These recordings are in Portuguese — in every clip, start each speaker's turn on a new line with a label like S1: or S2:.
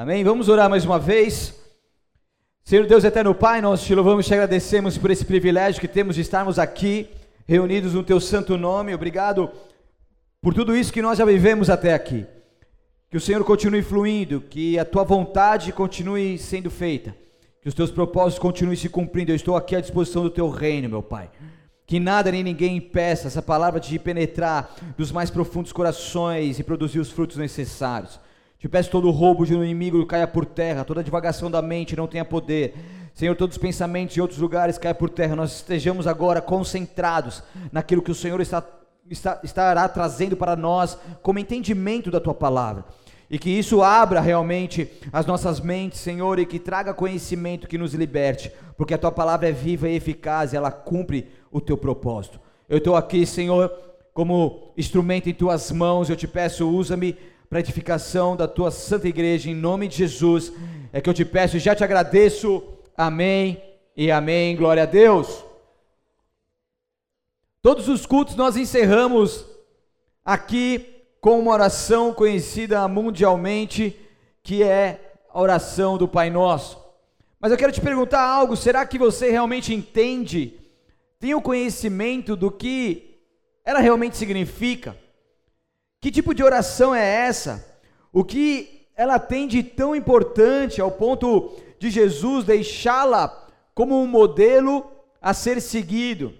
S1: Amém? Vamos orar mais uma vez. Senhor Deus eterno Pai, nós te louvamos e te agradecemos por esse privilégio que temos de estarmos aqui, reunidos no teu santo nome. Obrigado por tudo isso que nós já vivemos até aqui. Que o Senhor continue fluindo, que a tua vontade continue sendo feita, que os teus propósitos continuem se cumprindo. Eu estou aqui à disposição do teu reino, meu Pai. Que nada nem ninguém impeça essa palavra de penetrar dos mais profundos corações e produzir os frutos necessários. Te peço todo o roubo de um inimigo caia por terra, toda divagação da mente não tenha poder. Senhor, todos os pensamentos em outros lugares caia por terra. Nós estejamos agora concentrados naquilo que o Senhor está, está, estará trazendo para nós como entendimento da tua palavra. E que isso abra realmente as nossas mentes, Senhor, e que traga conhecimento que nos liberte, porque a tua palavra é viva e eficaz e ela cumpre o teu propósito. Eu estou aqui, Senhor, como instrumento em tuas mãos, eu te peço, usa-me para edificação da tua santa igreja, em nome de Jesus. É que eu te peço e já te agradeço. Amém e amém. Glória a Deus. Todos os cultos nós encerramos aqui com uma oração conhecida mundialmente, que é a oração do Pai Nosso. Mas eu quero te perguntar algo: será que você realmente entende tem o conhecimento do que ela realmente significa? Que tipo de oração é essa? O que ela tem de tão importante ao ponto de Jesus deixá-la como um modelo a ser seguido?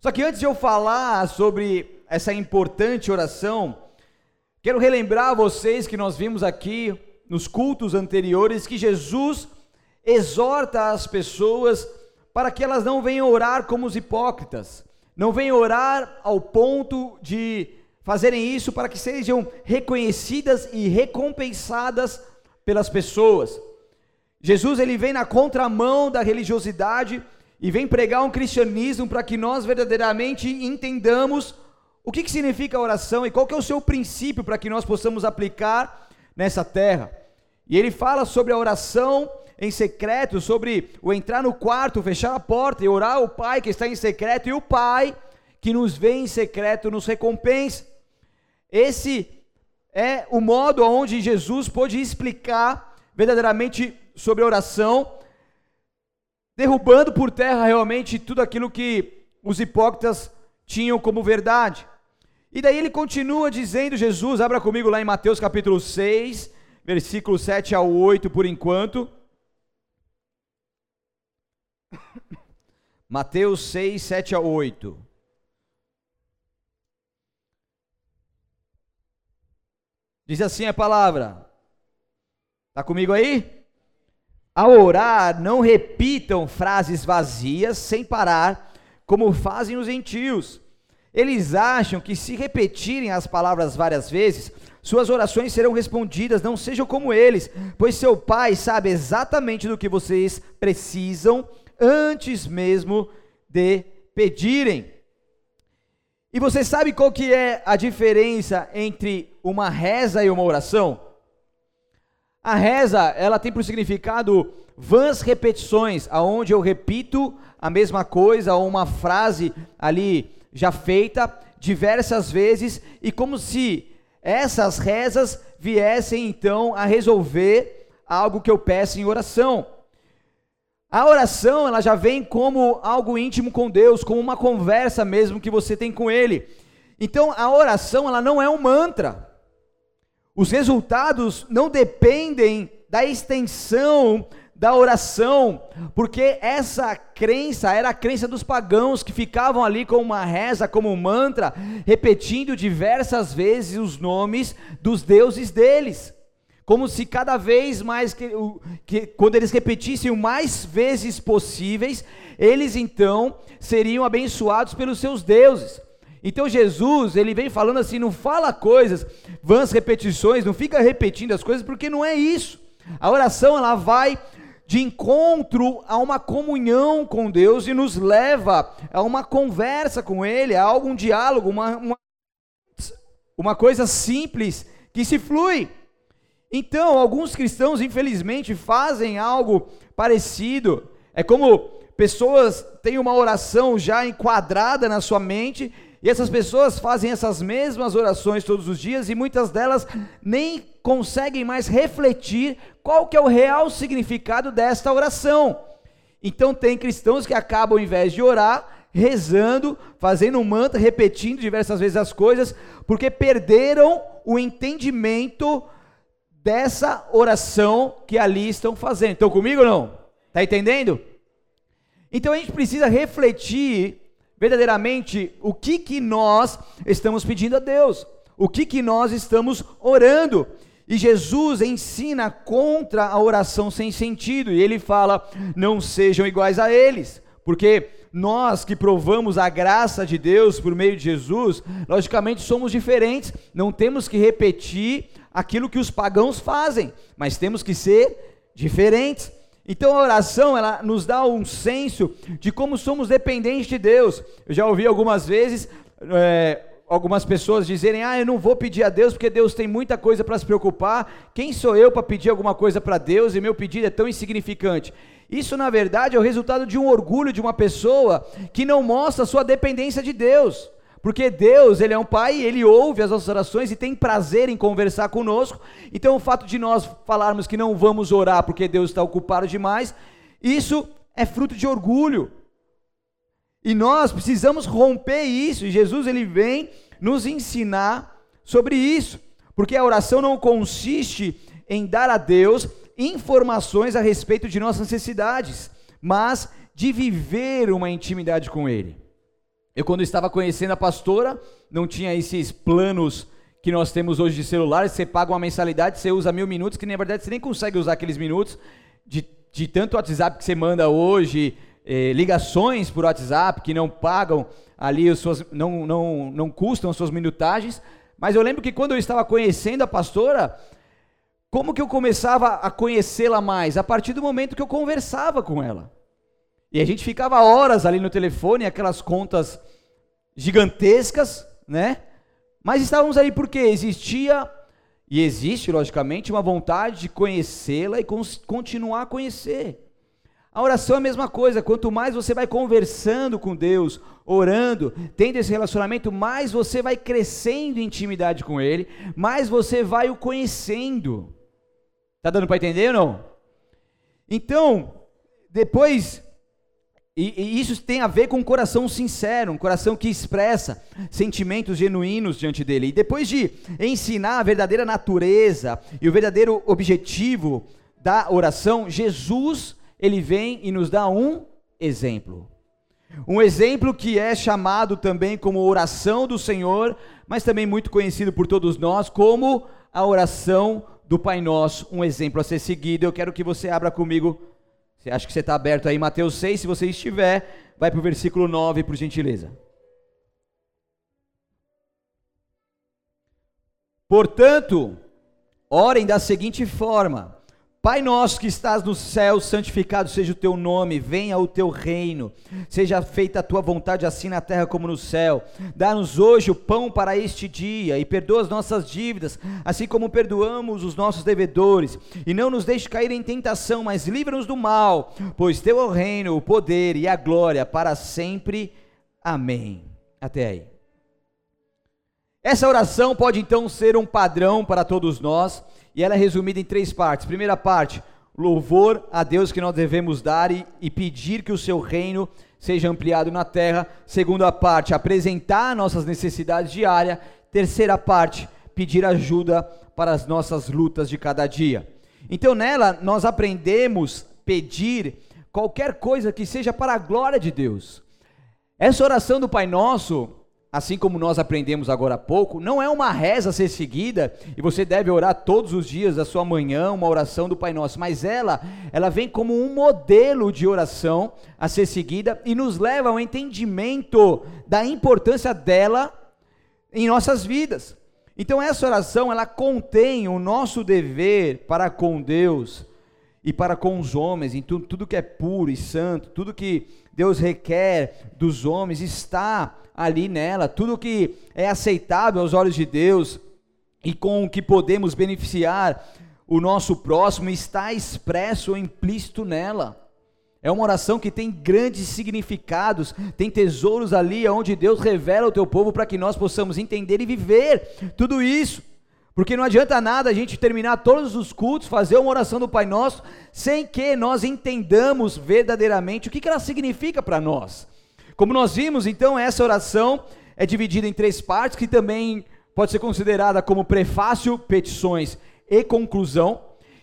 S1: Só que antes de eu falar sobre essa importante oração, quero relembrar a vocês que nós vimos aqui nos cultos anteriores que Jesus exorta as pessoas para que elas não venham orar como os hipócritas, não venham orar ao ponto de fazerem isso para que sejam reconhecidas e recompensadas pelas pessoas. Jesus ele vem na contramão da religiosidade e vem pregar um cristianismo para que nós verdadeiramente entendamos o que, que significa oração e qual que é o seu princípio para que nós possamos aplicar nessa terra. E ele fala sobre a oração em secreto, sobre o entrar no quarto, fechar a porta e orar ao Pai que está em secreto, e o Pai que nos vê em secreto nos recompensa. Esse é o modo onde Jesus pôde explicar verdadeiramente sobre a oração, derrubando por terra realmente tudo aquilo que os hipócritas tinham como verdade. E daí ele continua dizendo, Jesus, abra comigo lá em Mateus capítulo 6, versículo 7 ao 8 por enquanto. Mateus 6, 7 a 8. Diz assim a palavra. Está comigo aí? Ao orar, não repitam frases vazias sem parar, como fazem os gentios. Eles acham que se repetirem as palavras várias vezes, suas orações serão respondidas, não sejam como eles, pois seu Pai sabe exatamente do que vocês precisam antes mesmo de pedirem. E você sabe qual que é a diferença entre uma reza e uma oração? A reza, ela tem por significado vãs repetições, aonde eu repito a mesma coisa ou uma frase ali já feita diversas vezes e como se essas rezas viessem então a resolver algo que eu peço em oração. A oração, ela já vem como algo íntimo com Deus, como uma conversa mesmo que você tem com Ele. Então, a oração, ela não é um mantra. Os resultados não dependem da extensão da oração, porque essa crença era a crença dos pagãos que ficavam ali com uma reza, como um mantra, repetindo diversas vezes os nomes dos deuses deles como se cada vez mais que, que, quando eles repetissem o mais vezes possíveis, eles então seriam abençoados pelos seus deuses. Então Jesus, ele vem falando assim, não fala coisas, vãs repetições, não fica repetindo as coisas, porque não é isso. A oração ela vai de encontro a uma comunhão com Deus e nos leva a uma conversa com Ele, a algum diálogo, uma, uma, uma coisa simples que se flui. Então, alguns cristãos, infelizmente, fazem algo parecido. É como pessoas têm uma oração já enquadrada na sua mente, e essas pessoas fazem essas mesmas orações todos os dias, e muitas delas nem conseguem mais refletir qual que é o real significado desta oração. Então tem cristãos que acabam, ao invés de orar, rezando, fazendo um mantra, repetindo diversas vezes as coisas, porque perderam o entendimento dessa oração que ali estão fazendo. Estão comigo ou não? Está entendendo? Então a gente precisa refletir verdadeiramente o que, que nós estamos pedindo a Deus, o que, que nós estamos orando. E Jesus ensina contra a oração sem sentido, e ele fala: não sejam iguais a eles, porque nós que provamos a graça de Deus por meio de Jesus, logicamente somos diferentes, não temos que repetir aquilo que os pagãos fazem, mas temos que ser diferentes. Então a oração ela nos dá um senso de como somos dependentes de Deus. Eu já ouvi algumas vezes é, algumas pessoas dizerem: Ah, eu não vou pedir a Deus porque Deus tem muita coisa para se preocupar. Quem sou eu para pedir alguma coisa para Deus e meu pedido é tão insignificante? Isso, na verdade, é o resultado de um orgulho de uma pessoa que não mostra sua dependência de Deus. Porque Deus, Ele é um Pai, Ele ouve as nossas orações e tem prazer em conversar conosco. Então, o fato de nós falarmos que não vamos orar porque Deus está ocupado demais, isso é fruto de orgulho. E nós precisamos romper isso. E Jesus, Ele vem nos ensinar sobre isso. Porque a oração não consiste em dar a Deus informações a respeito de nossas necessidades, mas de viver uma intimidade com Ele. Eu, quando estava conhecendo a pastora, não tinha esses planos que nós temos hoje de celular. Você paga uma mensalidade, você usa mil minutos, que na verdade você nem consegue usar aqueles minutos de, de tanto WhatsApp que você manda hoje, eh, ligações por WhatsApp que não pagam ali as suas, não, não, não custam as suas minutagens. Mas eu lembro que quando eu estava conhecendo a pastora, como que eu começava a conhecê-la mais? A partir do momento que eu conversava com ela. E a gente ficava horas ali no telefone, aquelas contas gigantescas, né? Mas estávamos ali porque existia e existe, logicamente, uma vontade de conhecê-la e continuar a conhecer. A oração é a mesma coisa, quanto mais você vai conversando com Deus, orando, tendo esse relacionamento, mais você vai crescendo em intimidade com Ele, mais você vai o conhecendo. Tá dando para entender ou não? Então, depois e, e, isso tem a ver com um coração sincero, um coração que expressa sentimentos genuínos diante dele. E depois de ensinar a verdadeira natureza e o verdadeiro objetivo da oração, Jesus, ele vem e nos dá um exemplo. Um exemplo que é chamado também como oração do Senhor, mas também muito conhecido por todos nós como a oração do Pai Nosso, um exemplo a ser seguido. Eu quero que você abra comigo acha que você está aberto aí, Mateus 6? Se você estiver, vai para o versículo 9, por gentileza. Portanto, orem da seguinte forma: Pai nosso que estás no céu, santificado seja o teu nome, venha o teu reino, seja feita a tua vontade, assim na terra como no céu. Dá-nos hoje o pão para este dia e perdoa as nossas dívidas, assim como perdoamos os nossos devedores. E não nos deixe cair em tentação, mas livra-nos do mal, pois teu é o reino, o poder e a glória para sempre. Amém. Até aí. Essa oração pode então ser um padrão para todos nós e ela é resumida em três partes. Primeira parte, louvor a Deus que nós devemos dar e, e pedir que o seu reino seja ampliado na terra. Segunda parte, apresentar nossas necessidades diárias. Terceira parte, pedir ajuda para as nossas lutas de cada dia. Então nela nós aprendemos pedir qualquer coisa que seja para a glória de Deus. Essa oração do Pai Nosso, assim como nós aprendemos agora há pouco, não é uma reza a ser seguida e você deve orar todos os dias da sua manhã, uma oração do Pai Nosso, mas ela, ela vem como um modelo de oração a ser seguida e nos leva ao entendimento da importância dela em nossas vidas. Então essa oração, ela contém o nosso dever para com Deus e para com os homens, em tudo, tudo que é puro e santo, tudo que Deus requer dos homens está ali nela, tudo que é aceitável aos olhos de Deus e com o que podemos beneficiar o nosso próximo está expresso ou implícito nela. É uma oração que tem grandes significados, tem tesouros ali onde Deus revela o teu povo para que nós possamos entender e viver tudo isso. Porque não adianta nada a gente terminar todos os cultos, fazer uma oração do Pai Nosso, sem que nós entendamos verdadeiramente o que, ela significa para nós. Como nós vimos, então, essa oração é dividida em três partes, que também pode ser considerada como prefácio, petições e conclusão.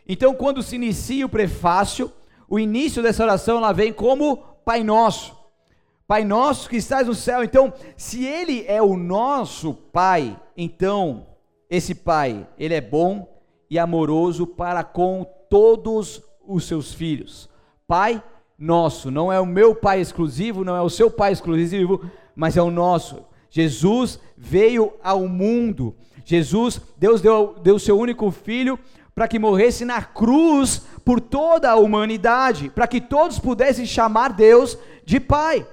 S1: Então, quando se inicia o prefácio, o início dessa oração ela vem como Pai Nosso. Pai nosso que estás no céu. Então, se ele é o nosso Pai, então esse pai, ele é bom e amoroso para com todos os seus filhos. Pai nosso, não é o meu pai exclusivo, não é o seu pai exclusivo, mas é o nosso. Jesus veio ao mundo. Jesus, Deus deu, deu seu único filho para que morresse na cruz por toda a humanidade, para que todos pudessem chamar Deus de Pai.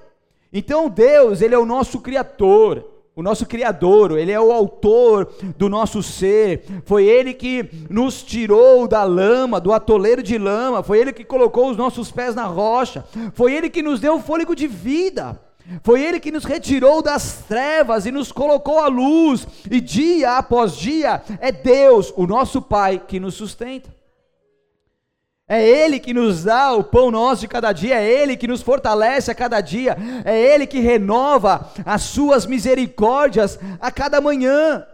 S1: Então Deus, ele é o nosso criador o nosso Criador, Ele é o autor do nosso ser, foi Ele que nos tirou da lama, do atoleiro de lama, foi Ele que colocou os nossos pés na rocha, foi Ele que nos deu o fôlego de vida. Foi Ele que nos retirou das trevas e nos colocou à luz, e dia após dia é Deus, o nosso Pai, que nos sustenta. É Ele que nos dá o pão nosso de cada dia, é Ele que nos fortalece a cada dia, é Ele que renova as suas misericórdias a cada manhã.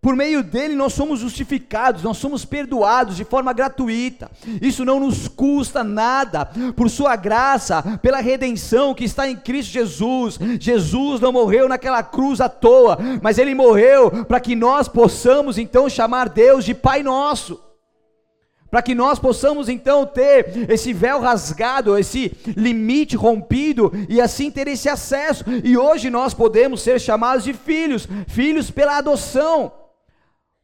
S1: Por meio dele nós somos justificados, nós somos perdoados de forma gratuita. Isso não nos custa nada, por sua graça, pela redenção que está em Cristo Jesus. Jesus não morreu naquela cruz à toa, mas ele morreu para que nós possamos então chamar Deus de Pai nosso para que nós possamos então ter esse véu rasgado, esse limite rompido e assim ter esse acesso. E hoje nós podemos ser chamados de filhos, filhos pela adoção.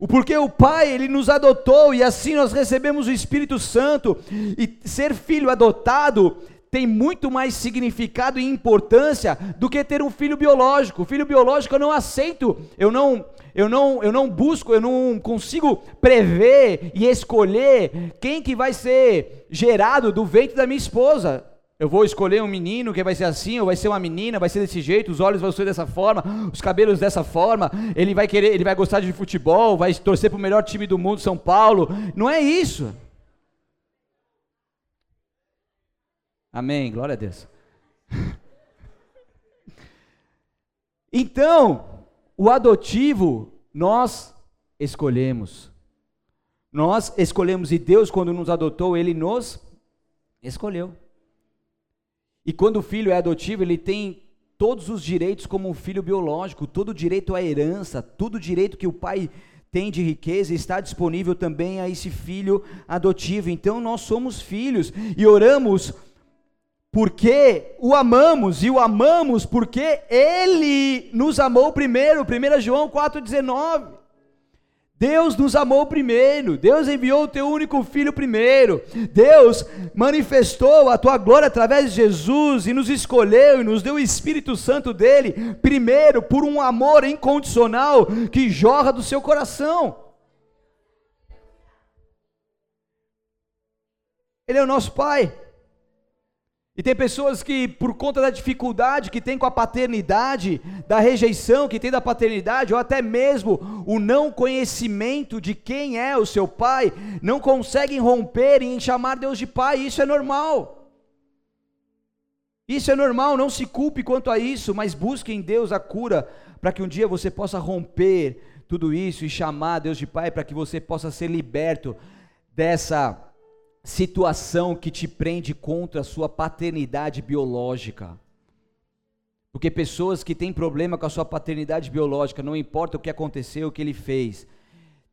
S1: Porque o Pai, Ele nos adotou e assim nós recebemos o Espírito Santo. E ser filho adotado tem muito mais significado e importância do que ter um filho biológico. O filho biológico eu não aceito, eu não eu não, eu não busco, eu não consigo prever e escolher quem que vai ser gerado do ventre da minha esposa. Eu vou escolher um menino que vai ser assim, ou vai ser uma menina, vai ser desse jeito, os olhos vão ser dessa forma, os cabelos dessa forma, ele vai querer, ele vai gostar de futebol, vai torcer para o melhor time do mundo, São Paulo. Não é isso. Amém, glória a Deus. Então, o adotivo nós escolhemos. Nós escolhemos e Deus, quando nos adotou, Ele nos escolheu. E quando o filho é adotivo, ele tem todos os direitos como um filho biológico, todo o direito à herança, todo o direito que o pai tem de riqueza está disponível também a esse filho adotivo. Então nós somos filhos e oramos porque o amamos, e o amamos porque Ele nos amou primeiro, 1 João 4,19. Deus nos amou primeiro, Deus enviou o teu único filho primeiro, Deus manifestou a tua glória através de Jesus e nos escolheu e nos deu o Espírito Santo dele, primeiro por um amor incondicional que jorra do seu coração. Ele é o nosso Pai. E tem pessoas que, por conta da dificuldade que tem com a paternidade, da rejeição que tem da paternidade, ou até mesmo o não conhecimento de quem é o seu pai, não conseguem romper em chamar Deus de pai. Isso é normal. Isso é normal, não se culpe quanto a isso, mas busque em Deus a cura, para que um dia você possa romper tudo isso e chamar Deus de pai, para que você possa ser liberto dessa situação que te prende contra a sua paternidade biológica. Porque pessoas que têm problema com a sua paternidade biológica, não importa o que aconteceu, o que ele fez,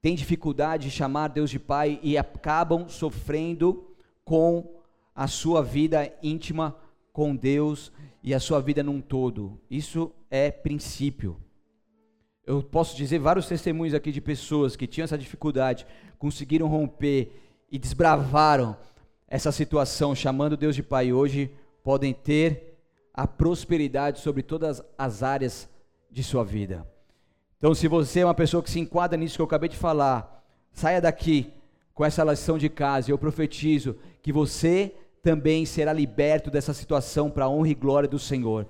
S1: têm dificuldade de chamar Deus de Pai e acabam sofrendo com a sua vida íntima com Deus e a sua vida num todo. Isso é princípio. Eu posso dizer vários testemunhos aqui de pessoas que tinham essa dificuldade, conseguiram romper e desbravaram essa situação, chamando Deus de Pai, hoje podem ter a prosperidade sobre todas as áreas de sua vida. Então, se você é uma pessoa que se enquadra nisso que eu acabei de falar, saia daqui com essa lição de casa. Eu profetizo que você também será liberto dessa situação para a honra e glória do Senhor.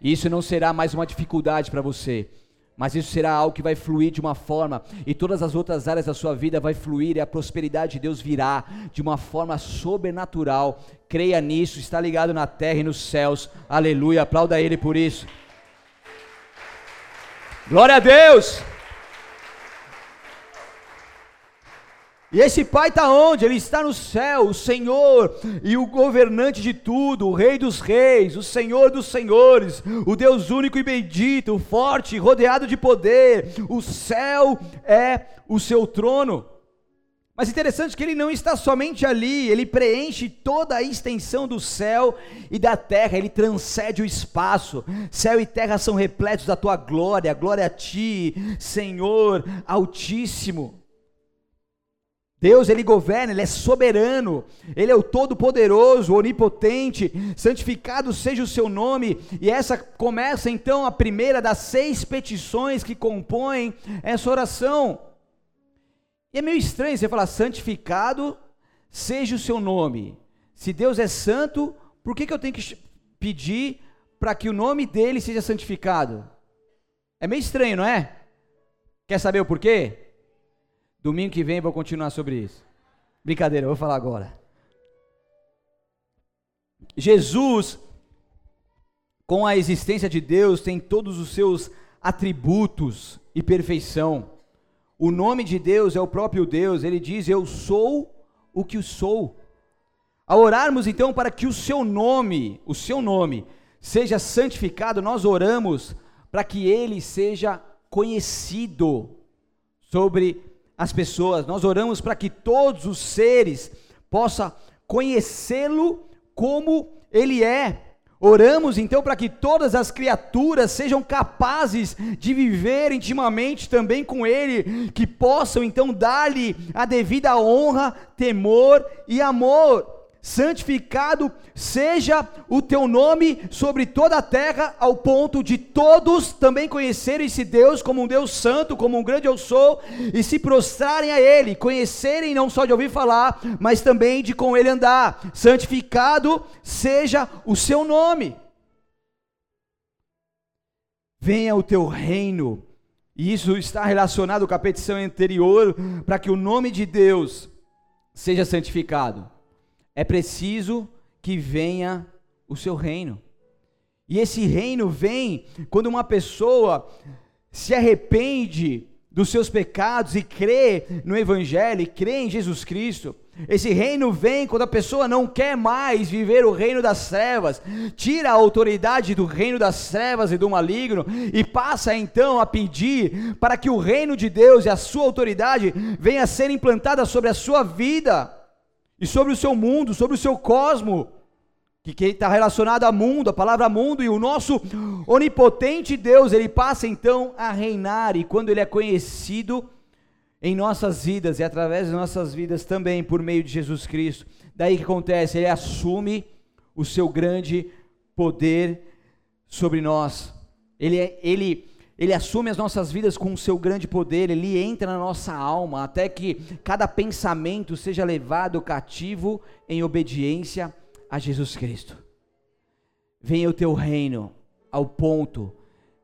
S1: Isso não será mais uma dificuldade para você, mas isso será algo que vai fluir de uma forma, e todas as outras áreas da sua vida vai fluir, e a prosperidade de Deus virá de uma forma sobrenatural. Creia nisso, está ligado na terra e nos céus. Aleluia, aplauda Ele por isso. Glória a Deus! E esse Pai está onde? Ele está no céu, o Senhor e o governante de tudo, o Rei dos Reis, o Senhor dos Senhores, o Deus único e bendito, forte, rodeado de poder. O céu é o seu trono. Mas interessante que ele não está somente ali, ele preenche toda a extensão do céu e da terra, ele transcende o espaço. Céu e terra são repletos da tua glória, glória a ti, Senhor Altíssimo. Deus, ele governa, ele é soberano, ele é o todo-poderoso, onipotente, santificado seja o seu nome. E essa começa então a primeira das seis petições que compõem essa oração. E é meio estranho você falar santificado seja o seu nome. Se Deus é santo, por que, que eu tenho que pedir para que o nome dele seja santificado? É meio estranho, não é? Quer saber o porquê? Domingo que vem vou continuar sobre isso. Brincadeira, vou falar agora. Jesus, com a existência de Deus, tem todos os seus atributos e perfeição. O nome de Deus é o próprio Deus, ele diz: Eu sou o que sou. Ao orarmos então para que o seu nome, o seu nome, seja santificado, nós oramos para que ele seja conhecido sobre as pessoas, nós oramos para que todos os seres possam conhecê-lo como ele é. Oramos então para que todas as criaturas sejam capazes de viver intimamente também com Ele, que possam então dar-lhe a devida honra, temor e amor santificado seja o teu nome sobre toda a terra, ao ponto de todos também conhecerem esse Deus como um Deus santo, como um grande eu sou, e se prostrarem a Ele, conhecerem não só de ouvir falar, mas também de com Ele andar. Santificado seja o seu nome. Venha o teu reino, e isso está relacionado com a petição anterior, para que o nome de Deus seja santificado é preciso que venha o seu reino. E esse reino vem quando uma pessoa se arrepende dos seus pecados e crê no Evangelho, e crê em Jesus Cristo. Esse reino vem quando a pessoa não quer mais viver o reino das trevas, tira a autoridade do reino das trevas e do maligno e passa então a pedir para que o reino de Deus e a sua autoridade venha a ser implantada sobre a sua vida e sobre o seu mundo, sobre o seu cosmo, que está relacionado a mundo, a palavra mundo, e o nosso onipotente Deus, ele passa então a reinar, e quando ele é conhecido em nossas vidas e através de nossas vidas também por meio de Jesus Cristo, daí que acontece, ele assume o seu grande poder sobre nós, ele, é, ele ele assume as nossas vidas com o seu grande poder, ele entra na nossa alma, até que cada pensamento seja levado cativo em obediência a Jesus Cristo. Venha o teu reino ao ponto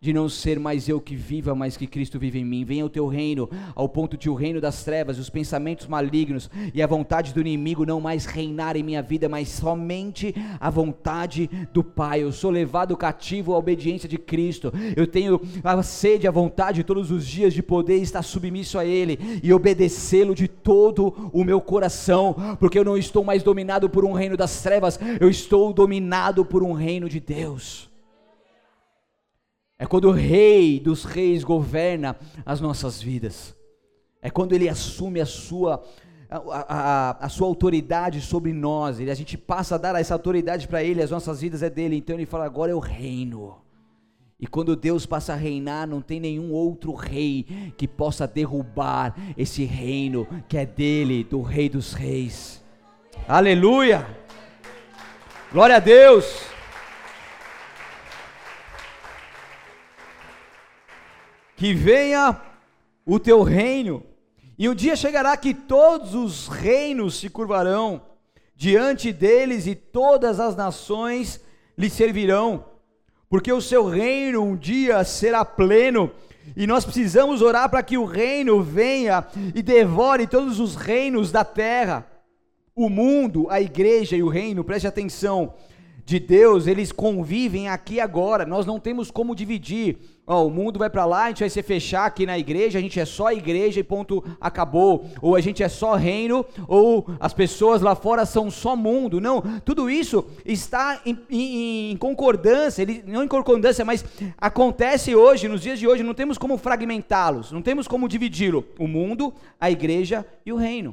S1: de não ser mais eu que viva, mas que Cristo vive em mim. Venha o teu reino, ao ponto de o reino das trevas, os pensamentos malignos e a vontade do inimigo não mais reinar em minha vida, mas somente a vontade do Pai. Eu sou levado cativo à obediência de Cristo. Eu tenho a sede, a vontade todos os dias de poder estar submisso a Ele e obedecê-lo de todo o meu coração, porque eu não estou mais dominado por um reino das trevas, eu estou dominado por um reino de Deus. É quando o Rei dos Reis governa as nossas vidas. É quando Ele assume a sua, a, a, a sua autoridade sobre nós. E a gente passa a dar essa autoridade para Ele, as nossas vidas é dele. Então Ele fala: agora o reino. E quando Deus passa a reinar, não tem nenhum outro rei que possa derrubar esse reino que é dele, do Rei dos Reis. Aleluia! Glória a Deus! Que venha o teu reino, e um dia chegará que todos os reinos se curvarão diante deles e todas as nações lhe servirão, porque o seu reino um dia será pleno E nós precisamos orar para que o reino venha e devore todos os reinos da terra. O mundo, a igreja e o reino, preste atenção, de Deus, eles convivem aqui agora. Nós não temos como dividir. Oh, o mundo vai para lá, a gente vai se fechar aqui na igreja, a gente é só igreja e ponto, acabou. Ou a gente é só reino, ou as pessoas lá fora são só mundo. Não, tudo isso está em, em, em concordância, ele, não em concordância, mas acontece hoje, nos dias de hoje, não temos como fragmentá-los, não temos como dividi-lo. O mundo, a igreja e o reino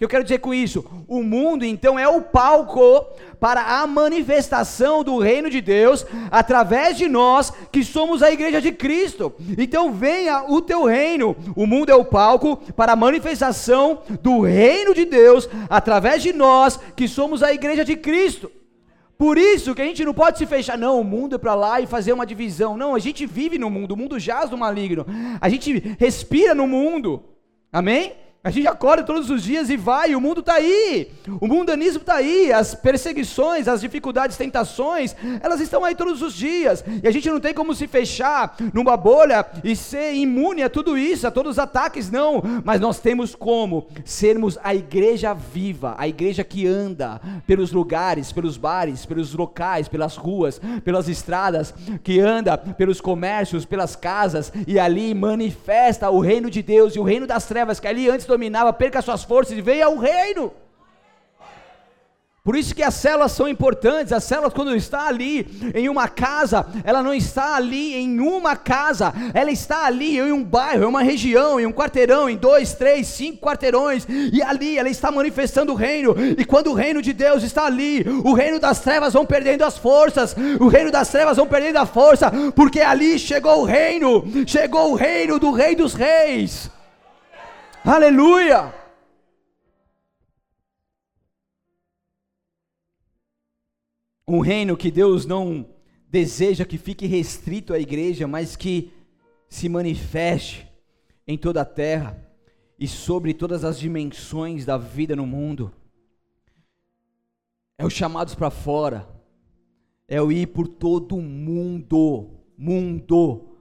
S1: que eu quero dizer com isso? O mundo então é o palco para a manifestação do reino de Deus através de nós que somos a igreja de Cristo. Então venha o teu reino. O mundo é o palco para a manifestação do reino de Deus através de nós que somos a igreja de Cristo. Por isso que a gente não pode se fechar, não, o mundo é para lá e fazer uma divisão. Não, a gente vive no mundo, o mundo jaz do maligno. A gente respira no mundo. Amém? A gente acorda todos os dias e vai, o mundo está aí, o mundanismo está aí, as perseguições, as dificuldades, tentações, elas estão aí todos os dias, e a gente não tem como se fechar numa bolha e ser imune a tudo isso, a todos os ataques, não, mas nós temos como sermos a igreja viva, a igreja que anda pelos lugares, pelos bares, pelos locais, pelas ruas, pelas estradas, que anda pelos comércios, pelas casas, e ali manifesta o reino de Deus e o reino das trevas, que ali antes dominava, perca suas forças e venha ao reino. Por isso que as células são importantes. As células, quando está ali em uma casa, ela não está ali em uma casa, ela está ali em um bairro, em uma região, em um quarteirão, em dois, três, cinco quarteirões, e ali ela está manifestando o reino. E quando o reino de Deus está ali, o reino das trevas vão perdendo as forças, o reino das trevas vão perdendo a força, porque ali chegou o reino, chegou o reino do Rei dos Reis. Aleluia! Um reino que Deus não deseja que fique restrito à igreja, mas que se manifeste em toda a terra e sobre todas as dimensões da vida no mundo. É os chamados para fora, é o ir por todo o mundo, mundo,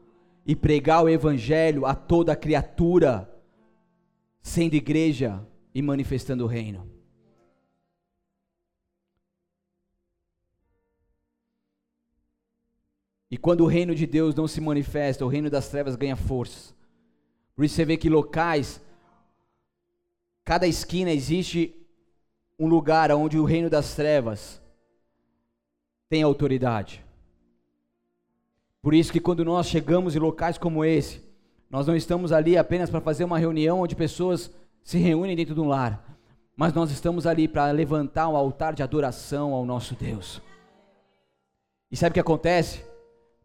S1: e pregar o evangelho a toda criatura sendo igreja e manifestando o reino. E quando o reino de Deus não se manifesta, o reino das trevas ganha força. Por isso você vê que locais, cada esquina existe um lugar onde o reino das trevas tem autoridade. Por isso que quando nós chegamos em locais como esse, nós não estamos ali apenas para fazer uma reunião onde pessoas se reúnem dentro de um lar, mas nós estamos ali para levantar um altar de adoração ao nosso Deus. E sabe o que acontece?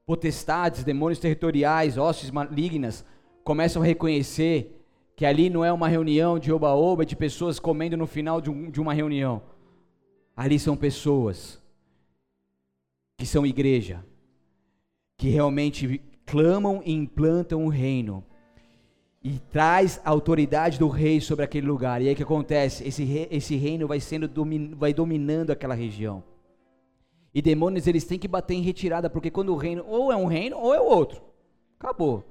S1: Potestades, demônios territoriais, hostes malignas começam a reconhecer que ali não é uma reunião de oba-oba, de pessoas comendo no final de, um, de uma reunião. Ali são pessoas que são igreja, que realmente clamam e implantam o reino. E traz a autoridade do rei sobre aquele lugar. E aí o que acontece? Esse, rei, esse reino vai sendo vai dominando aquela região. E demônios eles têm que bater em retirada, porque quando o reino ou é um reino ou é outro. Acabou.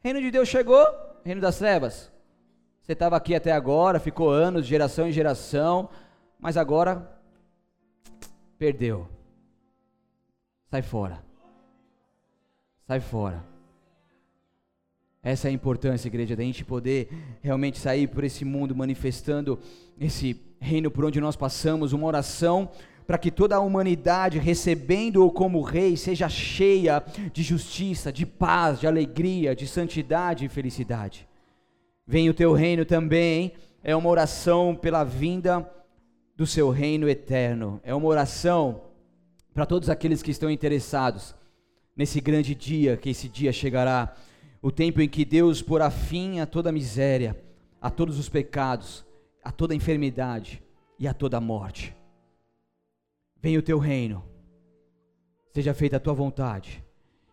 S1: Reino de Deus chegou, reino das trevas. Você estava aqui até agora, ficou anos, geração em geração, mas agora perdeu. Sai fora. Sai fora. Essa é a importância, igreja, da gente poder realmente sair por esse mundo manifestando esse reino por onde nós passamos, uma oração para que toda a humanidade, recebendo-o como rei, seja cheia de justiça, de paz, de alegria, de santidade e felicidade. Venha o teu reino também, é uma oração pela vinda do seu reino eterno, é uma oração para todos aqueles que estão interessados nesse grande dia, que esse dia chegará, o tempo em que Deus porá fim a toda miséria, a todos os pecados, a toda enfermidade e a toda morte. Venha o teu reino, seja feita a tua vontade,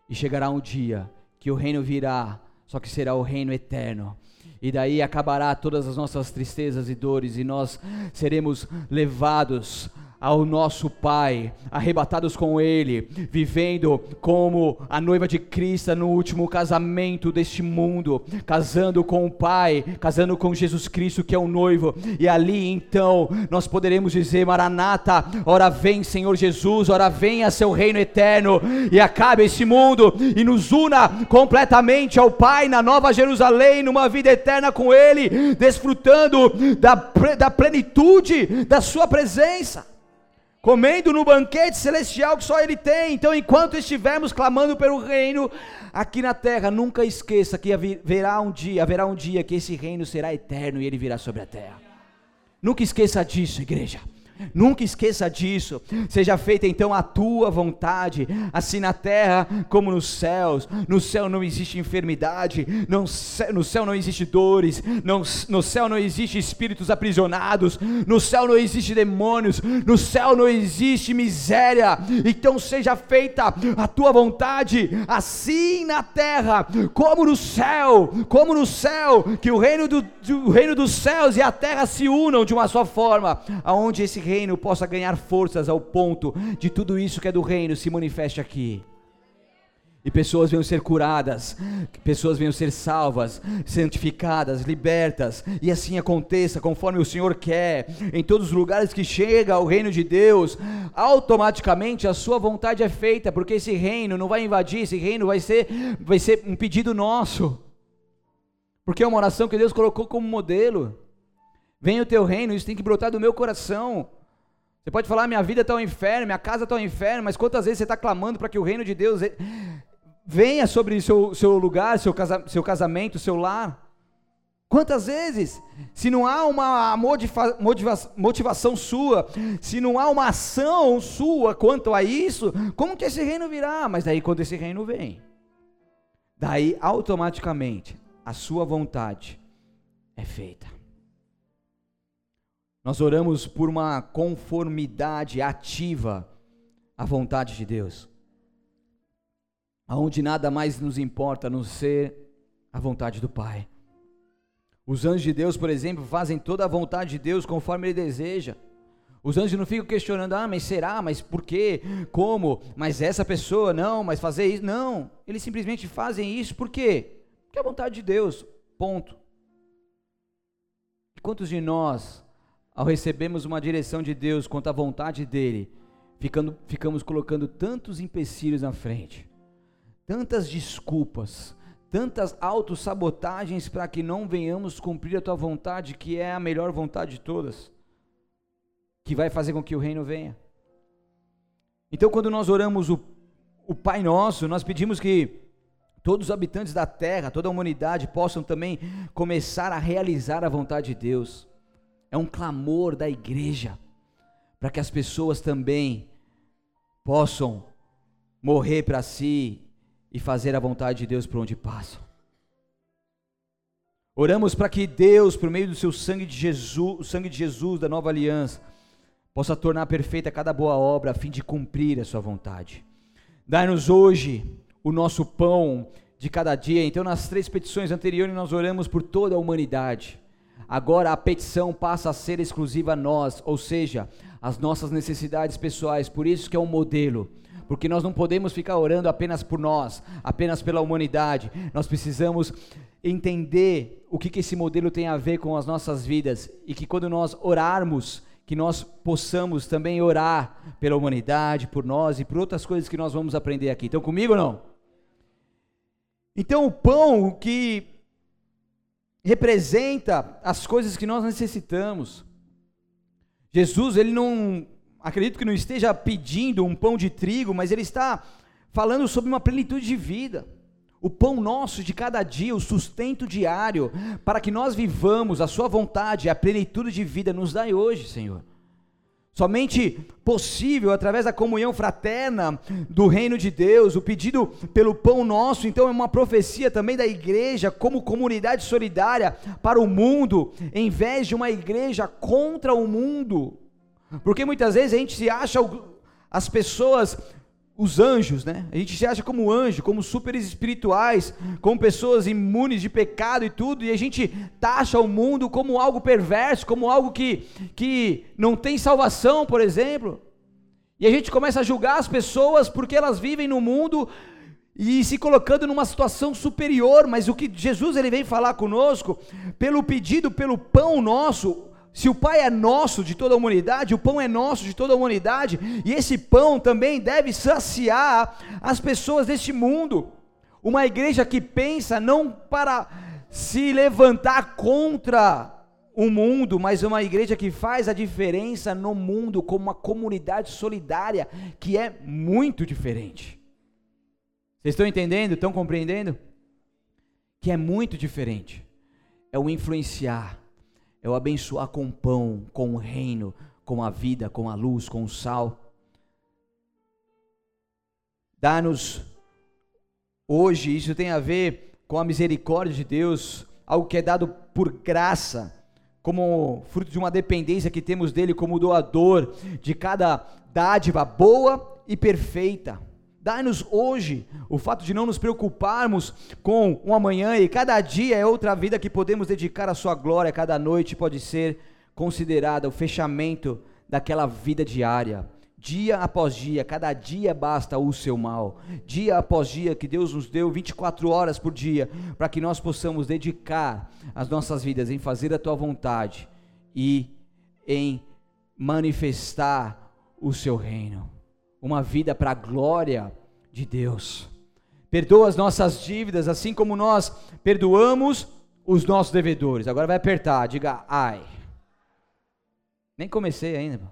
S1: e chegará um dia que o reino virá, só que será o reino eterno. E daí acabará todas as nossas tristezas e dores, e nós seremos levados ao nosso Pai, arrebatados com Ele, vivendo como a noiva de Cristo no último casamento deste mundo, casando com o Pai, casando com Jesus Cristo, que é o noivo, e ali então nós poderemos dizer: Maranata, ora vem, Senhor Jesus, ora venha seu reino eterno, e acabe esse mundo, e nos una completamente ao Pai na Nova Jerusalém, numa vida eterna com Ele, desfrutando da, da plenitude da Sua presença comendo no banquete celestial que só Ele tem. Então, enquanto estivermos clamando pelo reino aqui na terra, nunca esqueça que haverá um dia, haverá um dia que esse reino será eterno e Ele virá sobre a terra. Nunca esqueça disso, igreja. Nunca esqueça disso. Seja feita então a tua vontade, assim na terra como nos céus. No céu não existe enfermidade, no céu não existe dores, no céu não existe espíritos aprisionados, no céu não existe demônios, no céu não existe miséria. Então seja feita a tua vontade, assim na terra como no céu, como no céu, que o reino, do, o reino dos céus e a terra se unam de uma só forma, aonde esse reino possa ganhar forças ao ponto de tudo isso que é do reino se manifeste aqui. E pessoas venham ser curadas, pessoas venham ser salvas, santificadas, libertas, e assim aconteça conforme o Senhor quer. Em todos os lugares que chega o reino de Deus, automaticamente a sua vontade é feita, porque esse reino não vai invadir, esse reino vai ser, vai ser um pedido nosso. Porque é uma oração que Deus colocou como modelo. Venha o teu reino, isso tem que brotar do meu coração. Você pode falar, minha vida está um inferno, minha casa está um inferno, mas quantas vezes você está clamando para que o reino de Deus venha sobre seu, seu lugar, seu, casa, seu casamento, seu lar? Quantas vezes? Se não há uma motiva, motiva, motivação sua, se não há uma ação sua quanto a isso, como que esse reino virá? Mas daí quando esse reino vem, daí automaticamente a sua vontade é feita. Nós oramos por uma conformidade ativa à vontade de Deus. Aonde nada mais nos importa a não ser a vontade do Pai. Os anjos de Deus, por exemplo, fazem toda a vontade de Deus conforme ele deseja. Os anjos não ficam questionando, ah, mas será, mas por quê, como, mas essa pessoa, não, mas fazer isso, não. Eles simplesmente fazem isso, por quê? Porque é a vontade de Deus, ponto. E quantos de nós ao recebermos uma direção de Deus quanto à vontade dEle, ficando, ficamos colocando tantos empecilhos na frente, tantas desculpas, tantas autossabotagens para que não venhamos cumprir a tua vontade, que é a melhor vontade de todas, que vai fazer com que o reino venha. Então, quando nós oramos o, o Pai Nosso, nós pedimos que todos os habitantes da terra, toda a humanidade possam também começar a realizar a vontade de Deus é um clamor da igreja para que as pessoas também possam morrer para si e fazer a vontade de Deus por onde passam. Oramos para que Deus, por meio do seu sangue de Jesus, o sangue de Jesus da nova aliança, possa tornar perfeita cada boa obra a fim de cumprir a sua vontade. Dai-nos hoje o nosso pão de cada dia. Então, nas três petições anteriores, nós oramos por toda a humanidade. Agora a petição passa a ser exclusiva a nós, ou seja, as nossas necessidades pessoais. Por isso que é um modelo, porque nós não podemos ficar orando apenas por nós, apenas pela humanidade. Nós precisamos entender o que, que esse modelo tem a ver com as nossas vidas e que quando nós orarmos, que nós possamos também orar pela humanidade, por nós e por outras coisas que nós vamos aprender aqui. Estão comigo ou não? Então o pão que representa as coisas que nós necessitamos. Jesus, ele não, acredito que não esteja pedindo um pão de trigo, mas ele está falando sobre uma plenitude de vida. O pão nosso de cada dia, o sustento diário, para que nós vivamos a Sua vontade, a plenitude de vida, nos dai hoje, Senhor. Somente possível através da comunhão fraterna do reino de Deus, o pedido pelo pão nosso, então é uma profecia também da igreja como comunidade solidária para o mundo, em vez de uma igreja contra o mundo. Porque muitas vezes a gente se acha as pessoas os anjos, né? A gente se acha como anjo, como superes espirituais, como pessoas imunes de pecado e tudo, e a gente taxa o mundo como algo perverso, como algo que, que não tem salvação, por exemplo. E a gente começa a julgar as pessoas porque elas vivem no mundo e se colocando numa situação superior, mas o que Jesus ele vem falar conosco, pelo pedido, pelo pão nosso, se o Pai é nosso de toda a humanidade, o pão é nosso de toda a humanidade, e esse pão também deve saciar as pessoas deste mundo. Uma igreja que pensa não para se levantar contra o mundo, mas uma igreja que faz a diferença no mundo como uma comunidade solidária, que é muito diferente. Vocês estão entendendo? Estão compreendendo? Que é muito diferente. É o influenciar é o abençoar com pão, com o reino, com a vida, com a luz, com o sal. Dá-nos hoje, isso tem a ver com a misericórdia de Deus, algo que é dado por graça, como fruto de uma dependência que temos dele como doador de cada dádiva boa e perfeita. Dá-nos hoje o fato de não nos preocuparmos com um amanhã e cada dia é outra vida que podemos dedicar à sua glória, cada noite pode ser considerada o fechamento daquela vida diária. Dia após dia, cada dia basta o seu mal. Dia após dia que Deus nos deu 24 horas por dia para que nós possamos dedicar as nossas vidas em fazer a tua vontade e em manifestar o seu reino uma vida para a glória de Deus. Perdoa as nossas dívidas, assim como nós perdoamos os nossos devedores. Agora vai apertar, diga ai. Nem comecei ainda.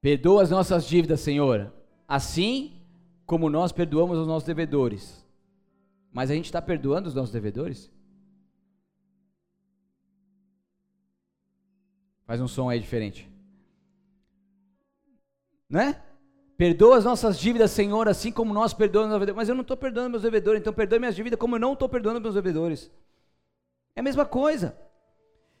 S1: Perdoa as nossas dívidas, Senhor, assim como nós perdoamos os nossos devedores. Mas a gente está perdoando os nossos devedores? Faz um som aí diferente né? Perdoa as nossas dívidas, Senhor, assim como nós perdoamos os devedores. Mas eu não estou perdoando meus devedores, então perdoe minhas dívidas como eu não estou perdoando meus devedores. É a mesma coisa.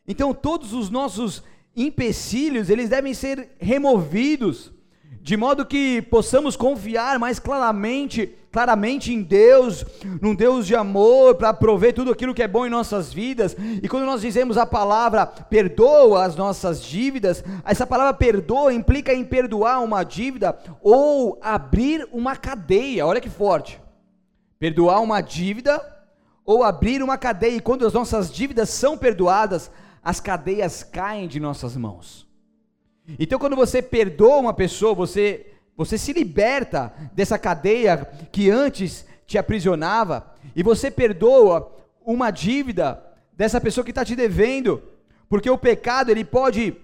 S1: Então todos os nossos empecilhos, eles devem ser removidos de modo que possamos confiar mais claramente, claramente em Deus, num Deus de amor, para prover tudo aquilo que é bom em nossas vidas. E quando nós dizemos a palavra perdoa as nossas dívidas, essa palavra perdoa implica em perdoar uma dívida ou abrir uma cadeia. Olha que forte. Perdoar uma dívida ou abrir uma cadeia. E quando as nossas dívidas são perdoadas, as cadeias caem de nossas mãos. Então, quando você perdoa uma pessoa, você, você se liberta dessa cadeia que antes te aprisionava, e você perdoa uma dívida dessa pessoa que está te devendo, porque o pecado ele pode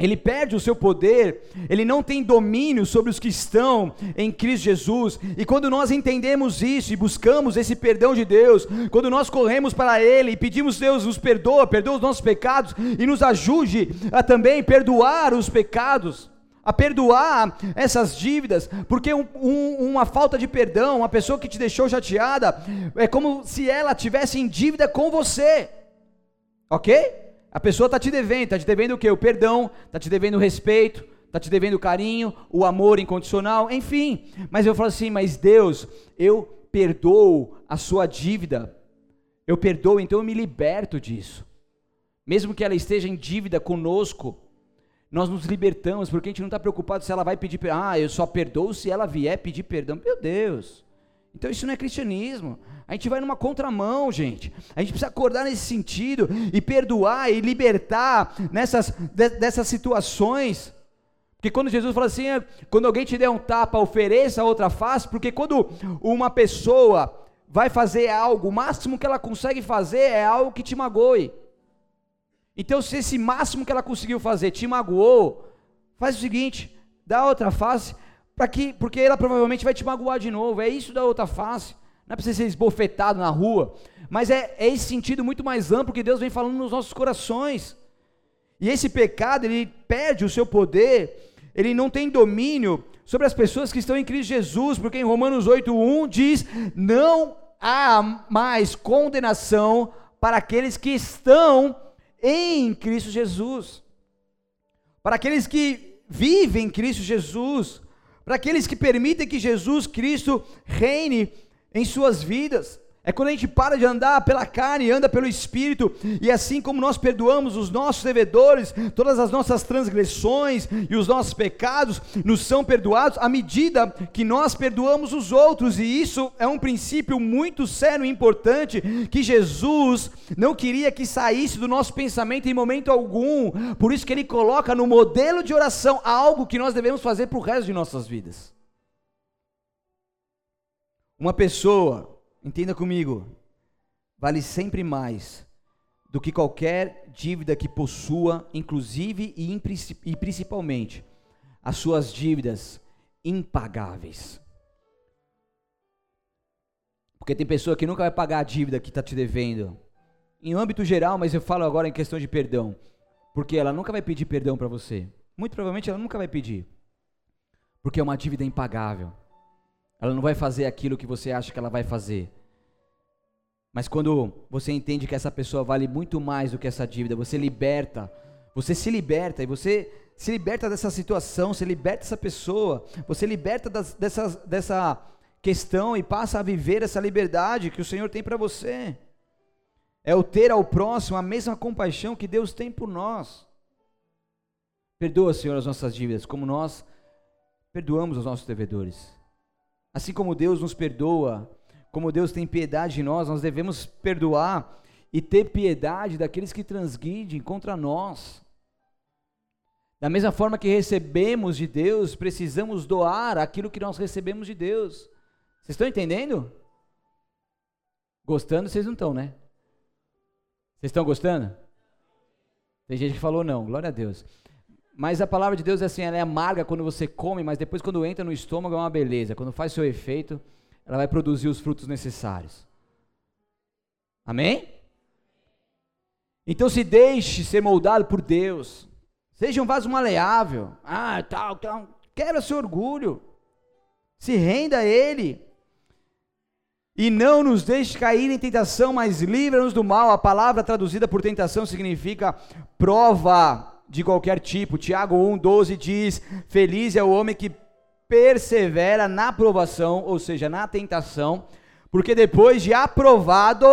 S1: ele perde o seu poder, ele não tem domínio sobre os que estão em Cristo Jesus. E quando nós entendemos isso e buscamos esse perdão de Deus, quando nós corremos para Ele e pedimos Deus nos perdoa, perdoa os nossos pecados e nos ajude a também perdoar os pecados, a perdoar essas dívidas, porque um, um, uma falta de perdão, uma pessoa que te deixou chateada, é como se ela tivesse em dívida com você, ok? A pessoa está te devendo, está te devendo o quê? O perdão, está te devendo o respeito, está te devendo o carinho, o amor incondicional, enfim. Mas eu falo assim, mas Deus, eu perdoo a sua dívida, eu perdoo, então eu me liberto disso. Mesmo que ela esteja em dívida conosco, nós nos libertamos, porque a gente não está preocupado se ela vai pedir perdão. Ah, eu só perdoo se ela vier pedir perdão. Meu Deus. Então isso não é cristianismo. A gente vai numa contramão, gente. A gente precisa acordar nesse sentido e perdoar e libertar nessas dessas situações. Porque quando Jesus fala assim, quando alguém te der um tapa, ofereça outra face, porque quando uma pessoa vai fazer algo, o máximo que ela consegue fazer é algo que te magoe. Então, se esse máximo que ela conseguiu fazer te magoou, faz o seguinte, dá outra face, para que, porque ela provavelmente vai te magoar de novo. É isso da outra face. Não é para você ser esbofetado na rua, mas é, é esse sentido muito mais amplo que Deus vem falando nos nossos corações. E esse pecado, ele perde o seu poder, ele não tem domínio sobre as pessoas que estão em Cristo Jesus, porque em Romanos 8:1 diz: "Não há mais condenação para aqueles que estão em Cristo Jesus". Para aqueles que vivem em Cristo Jesus, para aqueles que permitem que Jesus Cristo reine em suas vidas. É quando a gente para de andar pela carne e anda pelo Espírito, e assim como nós perdoamos os nossos devedores, todas as nossas transgressões e os nossos pecados nos são perdoados à medida que nós perdoamos os outros, e isso é um princípio muito sério e importante que Jesus não queria que saísse do nosso pensamento em momento algum, por isso que ele coloca no modelo de oração algo que nós devemos fazer para o resto de nossas vidas. Uma pessoa entenda comigo, vale sempre mais do que qualquer dívida que possua, inclusive e, principalmente as suas dívidas impagáveis. Porque tem pessoa que nunca vai pagar a dívida que está te devendo. Em âmbito geral, mas eu falo agora em questão de perdão. Porque ela nunca vai pedir perdão para você. Muito provavelmente ela nunca vai pedir. Porque é uma dívida impagável. Ela não vai fazer aquilo que você acha que ela vai fazer. Mas quando você entende que essa pessoa vale muito mais do que essa dívida, você liberta, você se liberta e você se liberta dessa situação, você liberta essa pessoa, você liberta das, dessa, dessa questão e passa a viver essa liberdade que o Senhor tem para você. É o ter ao próximo a mesma compaixão que Deus tem por nós. Perdoa, Senhor, as nossas dívidas, como nós perdoamos os nossos devedores. Assim como Deus nos perdoa, como Deus tem piedade de nós, nós devemos perdoar e ter piedade daqueles que transgridem contra nós. Da mesma forma que recebemos de Deus, precisamos doar aquilo que nós recebemos de Deus. Vocês estão entendendo? Gostando, vocês não estão, né? Vocês estão gostando? Tem gente que falou não, glória a Deus. Mas a palavra de Deus é assim, ela é amarga quando você come, mas depois quando entra no estômago é uma beleza. Quando faz seu efeito, ela vai produzir os frutos necessários. Amém? Então se deixe ser moldado por Deus. Seja um vaso maleável. Ah, tal, tal. Quebra seu orgulho. Se renda a Ele. E não nos deixe cair em tentação, mas livra-nos do mal. A palavra traduzida por tentação significa prova de qualquer tipo. Tiago 1,12 diz: Feliz é o homem que persevera na provação, ou seja, na tentação, porque depois de aprovado,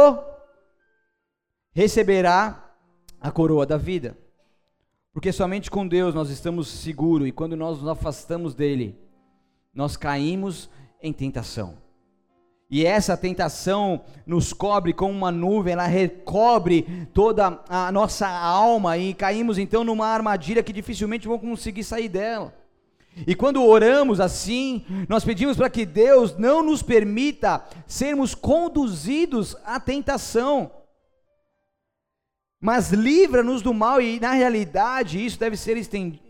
S1: receberá a coroa da vida. Porque somente com Deus nós estamos seguros, e quando nós nos afastamos dele, nós caímos em tentação. E essa tentação nos cobre como uma nuvem, ela recobre toda a nossa alma e caímos então numa armadilha que dificilmente vamos conseguir sair dela. E quando oramos assim, nós pedimos para que Deus não nos permita sermos conduzidos à tentação, mas livra-nos do mal, e na realidade isso deve ser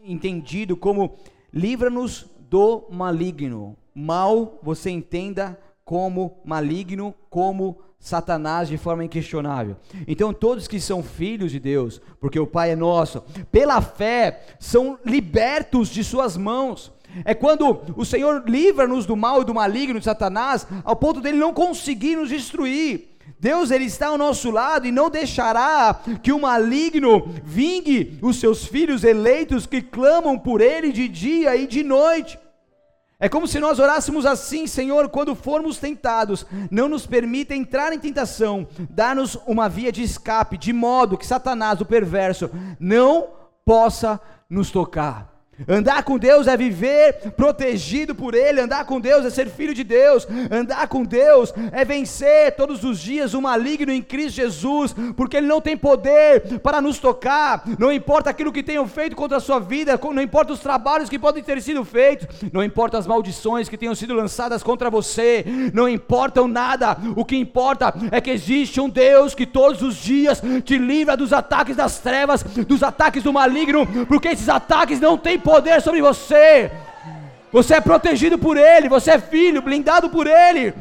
S1: entendido como livra-nos do maligno. Mal, você entenda como maligno, como Satanás de forma inquestionável. Então, todos que são filhos de Deus, porque o Pai é nosso, pela fé, são libertos de Suas mãos. É quando o Senhor livra-nos do mal e do maligno de Satanás, ao ponto dele não conseguir nos destruir. Deus ele está ao nosso lado e não deixará que o maligno vingue os seus filhos eleitos que clamam por ele de dia e de noite. É como se nós orássemos assim, Senhor, quando formos tentados, não nos permita entrar em tentação, dá-nos uma via de escape, de modo que Satanás, o perverso, não possa nos tocar. Andar com Deus é viver protegido por Ele, andar com Deus é ser filho de Deus, andar com Deus é vencer todos os dias o maligno em Cristo Jesus, porque Ele não tem poder para nos tocar, não importa aquilo que tenham feito contra a sua vida, não importa os trabalhos que podem ter sido feitos, não importa as maldições que tenham sido lançadas contra você, não importam nada, o que importa é que existe um Deus que todos os dias te livra dos ataques das trevas, dos ataques do maligno, porque esses ataques não têm poder sobre você. Você é protegido por Ele, você é filho, blindado por Ele.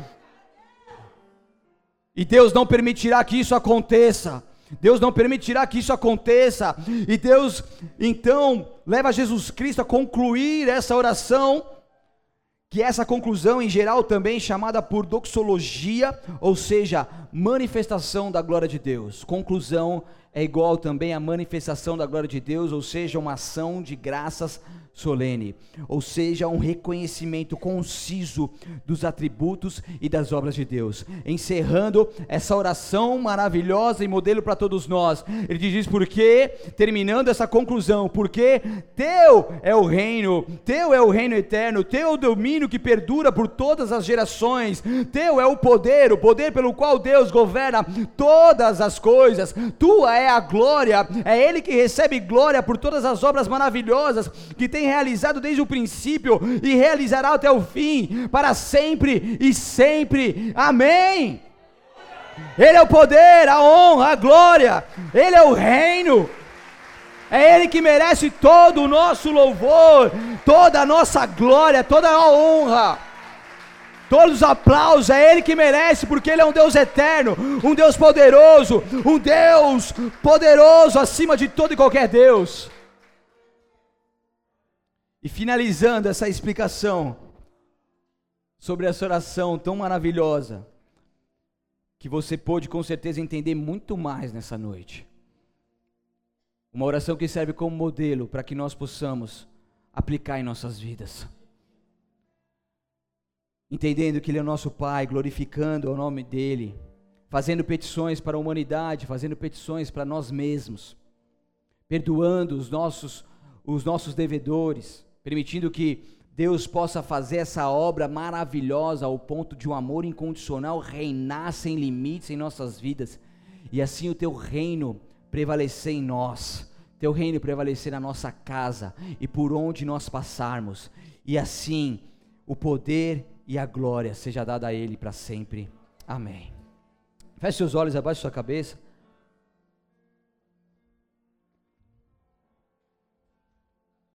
S1: E Deus não permitirá que isso aconteça. Deus não permitirá que isso aconteça. E Deus, então, leva Jesus Cristo a concluir essa oração, que é essa conclusão, em geral, também chamada por doxologia, ou seja, manifestação da glória de Deus. Conclusão é igual também à manifestação da glória de Deus, ou seja, uma ação de graças solene, ou seja, um reconhecimento conciso dos atributos e das obras de Deus. Encerrando essa oração maravilhosa e modelo para todos nós, ele diz: porque, terminando essa conclusão, porque teu é o reino, teu é o reino eterno, teu é o domínio que perdura por todas as gerações, teu é o poder, o poder pelo qual Deus governa todas as coisas, tua é a glória, é Ele que recebe glória por todas as obras maravilhosas que realizado desde o princípio e realizará até o fim, para sempre e sempre. Amém. Ele é o poder, a honra, a glória, Ele é o reino. É Ele que merece todo o nosso louvor, toda a nossa glória, toda a honra. Todos os aplausos é Ele que merece, porque Ele é um Deus eterno, um Deus poderoso, um Deus poderoso acima de todo e qualquer Deus. E finalizando essa explicação sobre essa oração tão maravilhosa, que você pôde com certeza entender muito mais nessa noite. Uma oração que serve como modelo para que nós possamos aplicar em nossas vidas. Entendendo que Ele é o nosso Pai, glorificando o nome dEle, fazendo petições para a humanidade, fazendo petições para nós mesmos, perdoando os nossos, os nossos devedores, permitindo que Deus possa fazer essa obra maravilhosa ao ponto de um amor incondicional reinar sem limites em nossas vidas e assim o teu reino prevalecer em nós, teu reino prevalecer na nossa casa e por onde nós passarmos, e assim o poder e a glória seja dada a Ele para sempre. Amém. Feche seus olhos, abaixe sua cabeça.